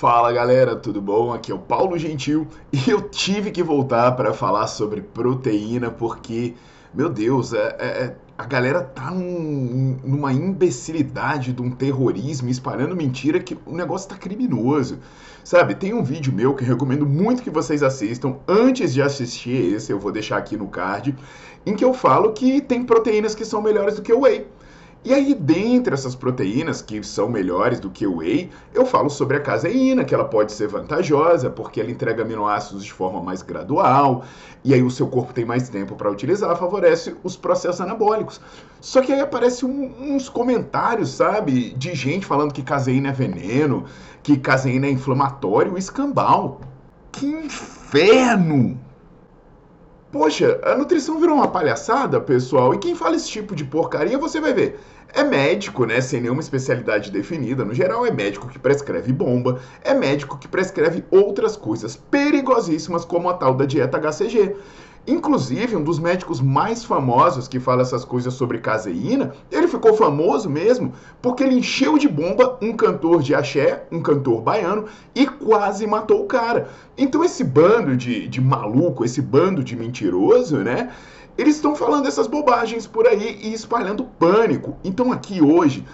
Fala galera, tudo bom? Aqui é o Paulo Gentil e eu tive que voltar para falar sobre proteína porque, meu Deus, é, é, é, a galera tá num, numa imbecilidade de um terrorismo espalhando mentira que o negócio tá criminoso. Sabe, tem um vídeo meu que recomendo muito que vocês assistam. Antes de assistir esse, eu vou deixar aqui no card, em que eu falo que tem proteínas que são melhores do que o whey. E aí, dentre essas proteínas que são melhores do que o whey, eu falo sobre a caseína, que ela pode ser vantajosa, porque ela entrega aminoácidos de forma mais gradual, e aí o seu corpo tem mais tempo para utilizar, favorece os processos anabólicos. Só que aí aparecem um, uns comentários, sabe, de gente falando que caseína é veneno, que caseína é inflamatório, escambau. Que inferno! Poxa, a nutrição virou uma palhaçada, pessoal, e quem fala esse tipo de porcaria, você vai ver. É médico, né, sem nenhuma especialidade definida. No geral, é médico que prescreve bomba, é médico que prescreve outras coisas perigosíssimas, como a tal da dieta HCG. Inclusive, um dos médicos mais famosos que fala essas coisas sobre caseína, ele ficou famoso mesmo porque ele encheu de bomba um cantor de axé, um cantor baiano, e quase matou o cara. Então, esse bando de, de maluco, esse bando de mentiroso, né? Eles estão falando essas bobagens por aí e espalhando pânico. Então, aqui hoje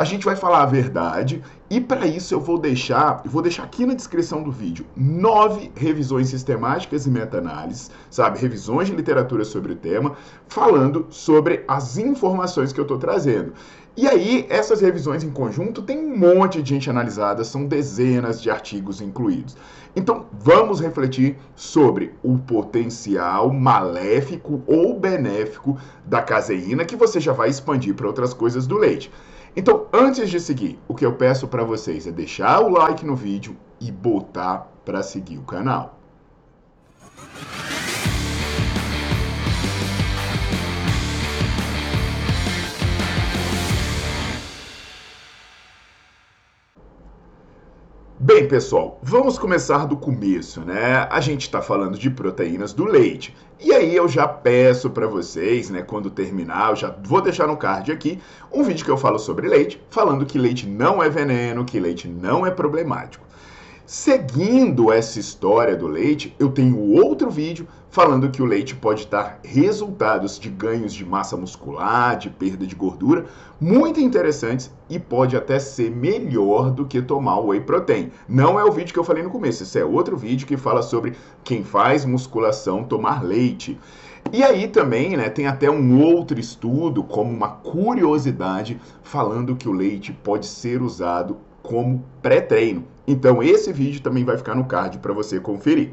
a gente vai falar a verdade e para isso eu vou deixar, vou deixar aqui na descrição do vídeo nove revisões sistemáticas e meta-análises, sabe, revisões de literatura sobre o tema, falando sobre as informações que eu estou trazendo. E aí, essas revisões em conjunto tem um monte de gente analisada, são dezenas de artigos incluídos. Então, vamos refletir sobre o potencial maléfico ou benéfico da caseína, que você já vai expandir para outras coisas do leite. Então, antes de seguir, o que eu peço para vocês é deixar o like no vídeo e botar para seguir o canal. Bem, pessoal, vamos começar do começo, né? A gente está falando de proteínas do leite. E aí eu já peço para vocês, né, quando terminar, eu já vou deixar no card aqui um vídeo que eu falo sobre leite, falando que leite não é veneno, que leite não é problemático. Seguindo essa história do leite, eu tenho outro vídeo falando que o leite pode dar resultados de ganhos de massa muscular, de perda de gordura, muito interessantes e pode até ser melhor do que tomar whey protein. Não é o vídeo que eu falei no começo, esse é outro vídeo que fala sobre quem faz musculação tomar leite. E aí também, né, tem até um outro estudo como uma curiosidade falando que o leite pode ser usado como pré-treino. Então esse vídeo também vai ficar no card para você conferir.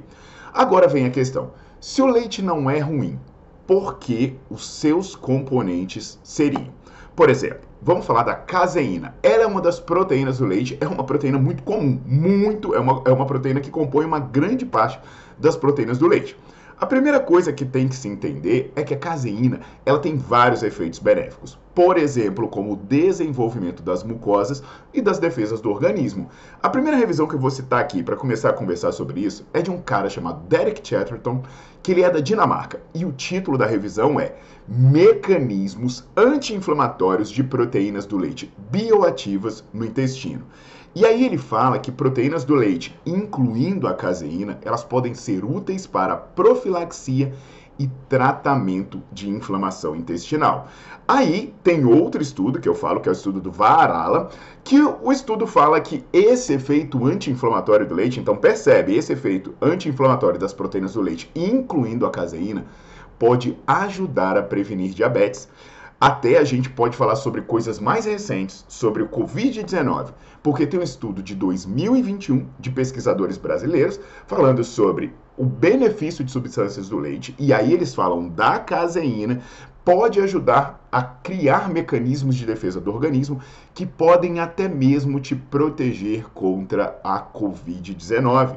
Agora vem a questão: se o leite não é ruim, por que os seus componentes seriam? Por exemplo, vamos falar da caseína. Ela é uma das proteínas do leite, é uma proteína muito comum, muito, é uma, é uma proteína que compõe uma grande parte das proteínas do leite. A primeira coisa que tem que se entender é que a caseína ela tem vários efeitos benéficos. Por exemplo, como o desenvolvimento das mucosas e das defesas do organismo. A primeira revisão que eu vou citar aqui para começar a conversar sobre isso é de um cara chamado Derek Chatterton, que ele é da Dinamarca. E o título da revisão é Mecanismos anti-inflamatórios de proteínas do leite bioativas no intestino. E aí ele fala que proteínas do leite, incluindo a caseína, elas podem ser úteis para profilaxia e tratamento de inflamação intestinal. Aí tem outro estudo que eu falo, que é o estudo do Varala, que o estudo fala que esse efeito anti-inflamatório do leite, então percebe, esse efeito anti-inflamatório das proteínas do leite, incluindo a caseína, pode ajudar a prevenir diabetes. Até a gente pode falar sobre coisas mais recentes, sobre o Covid-19, porque tem um estudo de 2021 de pesquisadores brasileiros falando sobre o benefício de substâncias do leite, e aí eles falam da caseína, pode ajudar a criar mecanismos de defesa do organismo que podem até mesmo te proteger contra a Covid-19.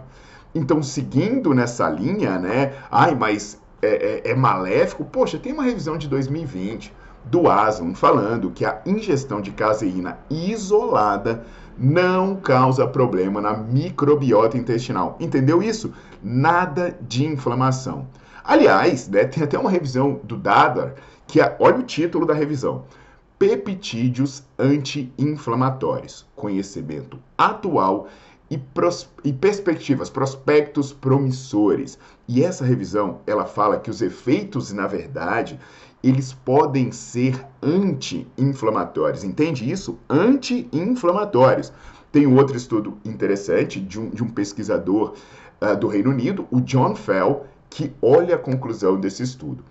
Então, seguindo nessa linha, né? Ai, mas é, é, é maléfico? Poxa, tem uma revisão de 2020 do Aslan falando que a ingestão de caseína isolada não causa problema na microbiota intestinal. Entendeu isso? Nada de inflamação. Aliás, né, tem até uma revisão do Dadar que é, olha o título da revisão: Peptídeos anti-inflamatórios, conhecimento atual e, pros, e perspectivas, prospectos promissores. E essa revisão, ela fala que os efeitos, na verdade, eles podem ser anti-inflamatórios. Entende isso? Anti-inflamatórios. Tem outro estudo interessante de um, de um pesquisador uh, do Reino Unido, o John Fell, que olha a conclusão desse estudo.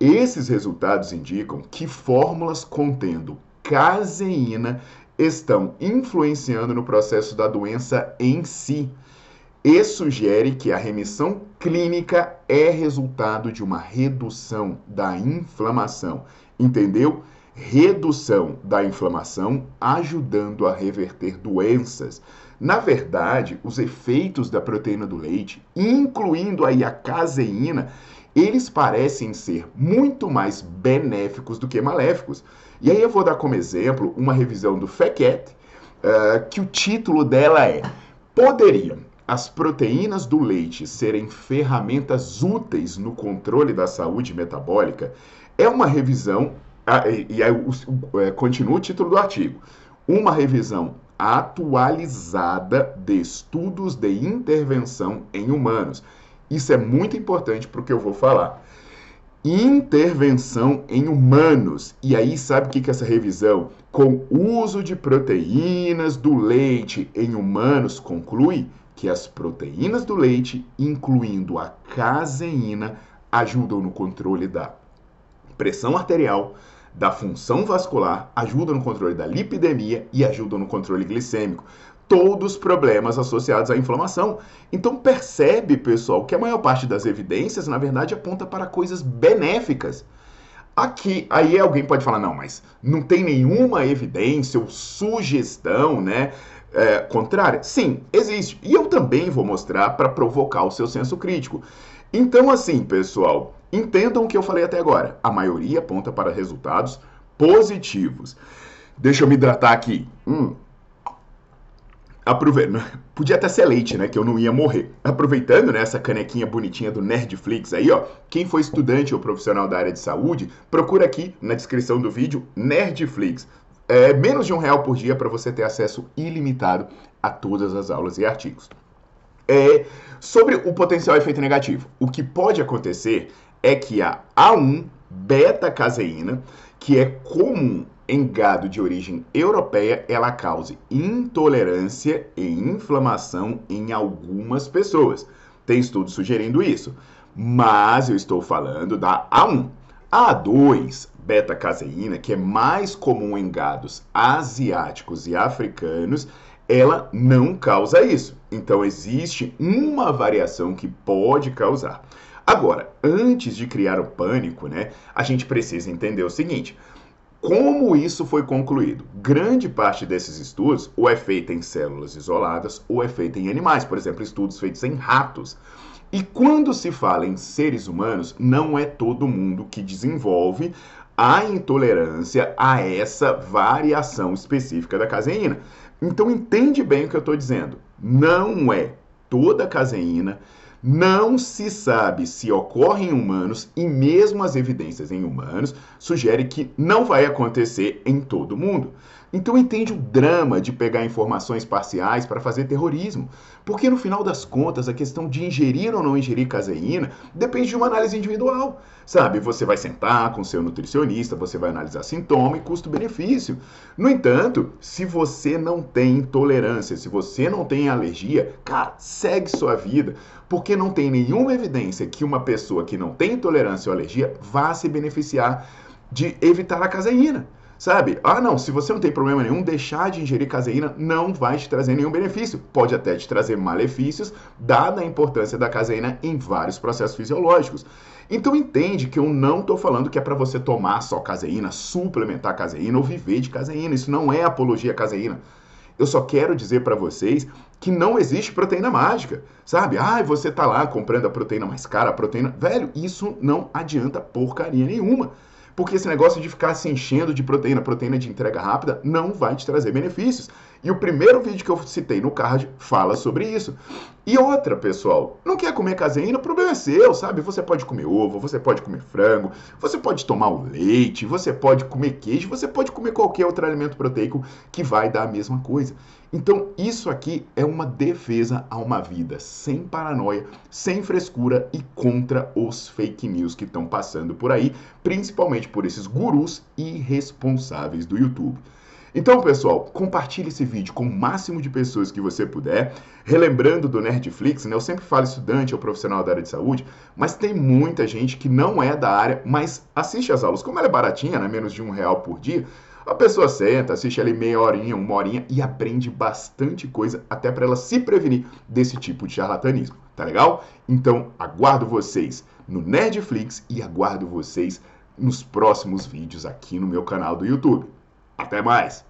Esses resultados indicam que fórmulas contendo caseína estão influenciando no processo da doença em si e sugere que a remissão clínica é resultado de uma redução da inflamação. Entendeu? Redução da inflamação ajudando a reverter doenças. Na verdade, os efeitos da proteína do leite, incluindo aí a caseína, eles parecem ser muito mais benéficos do que maléficos. E aí eu vou dar como exemplo uma revisão do FECET, uh, que o título dela é Poderiam as proteínas do leite serem ferramentas úteis no controle da saúde metabólica é uma revisão, e aí é, continua o título do artigo, uma revisão atualizada de estudos de intervenção em humanos. Isso é muito importante para o que eu vou falar. Intervenção em humanos. E aí, sabe o que, que essa revisão, com uso de proteínas do leite em humanos, conclui? Que as proteínas do leite, incluindo a caseína, ajudam no controle da pressão arterial, da função vascular, ajudam no controle da lipidemia e ajudam no controle glicêmico. Todos problemas associados à inflamação. Então percebe, pessoal, que a maior parte das evidências, na verdade, aponta para coisas benéficas. Aqui, aí alguém pode falar, não, mas não tem nenhuma evidência ou sugestão, né, é, contrária? Sim, existe. E eu também vou mostrar para provocar o seu senso crítico. Então, assim, pessoal, entendam o que eu falei até agora. A maioria aponta para resultados positivos. Deixa eu me hidratar aqui. Hum. Aproveita. Podia até ser leite, né? Que eu não ia morrer. Aproveitando né, essa canequinha bonitinha do Nerdflix aí, ó. Quem for estudante ou profissional da área de saúde, procura aqui na descrição do vídeo Nerdflix é, menos de um real por dia para você ter acesso ilimitado a todas as aulas e artigos. É, sobre o potencial efeito negativo, o que pode acontecer é que a A1 beta-caseína, que é comum em gado de origem europeia, ela cause intolerância e inflamação em algumas pessoas. Tem estudos sugerindo isso, mas eu estou falando da A1. A A2 beta-caseína, que é mais comum em gados asiáticos e africanos, ela não causa isso. Então existe uma variação que pode causar. Agora, antes de criar o pânico, né, a gente precisa entender o seguinte: como isso foi concluído? Grande parte desses estudos ou é feita em células isoladas ou é feita em animais, por exemplo, estudos feitos em ratos. E quando se fala em seres humanos, não é todo mundo que desenvolve a intolerância a essa variação específica da caseína. Então entende bem o que eu estou dizendo. Não é toda caseína, não se sabe se ocorre em humanos e mesmo as evidências em humanos sugerem que não vai acontecer em todo mundo. Então entende o drama de pegar informações parciais para fazer terrorismo. Porque no final das contas, a questão de ingerir ou não ingerir caseína depende de uma análise individual. Sabe, você vai sentar com seu nutricionista, você vai analisar sintoma e custo-benefício. No entanto, se você não tem intolerância, se você não tem alergia, cara, segue sua vida, porque não tem nenhuma evidência que uma pessoa que não tem intolerância ou alergia vá se beneficiar de evitar a caseína. Sabe? Ah, não, se você não tem problema nenhum, deixar de ingerir caseína não vai te trazer nenhum benefício. Pode até te trazer malefícios, dada a importância da caseína em vários processos fisiológicos. Então entende que eu não estou falando que é para você tomar só caseína, suplementar caseína ou viver de caseína. Isso não é apologia à caseína. Eu só quero dizer para vocês que não existe proteína mágica, sabe? Ah, você tá lá comprando a proteína mais cara, a proteína. Velho, isso não adianta porcaria nenhuma. Porque esse negócio de ficar se enchendo de proteína, proteína de entrega rápida, não vai te trazer benefícios. E o primeiro vídeo que eu citei no card fala sobre isso. E outra, pessoal, não quer comer caseína? O problema é seu, sabe? Você pode comer ovo, você pode comer frango, você pode tomar o leite, você pode comer queijo, você pode comer qualquer outro alimento proteico que vai dar a mesma coisa. Então, isso aqui é uma defesa a uma vida sem paranoia, sem frescura e contra os fake news que estão passando por aí, principalmente por esses gurus irresponsáveis do YouTube. Então, pessoal, compartilhe esse vídeo com o máximo de pessoas que você puder. Relembrando do Nerdflix, né? Eu sempre falo estudante ou profissional da área de saúde, mas tem muita gente que não é da área, mas assiste as aulas. Como ela é baratinha, né? Menos de um real por dia, a pessoa senta, assiste ali meia horinha, uma horinha e aprende bastante coisa, até para ela se prevenir desse tipo de charlatanismo, tá legal? Então, aguardo vocês no Nerdflix e aguardo vocês nos próximos vídeos aqui no meu canal do YouTube. Até mais!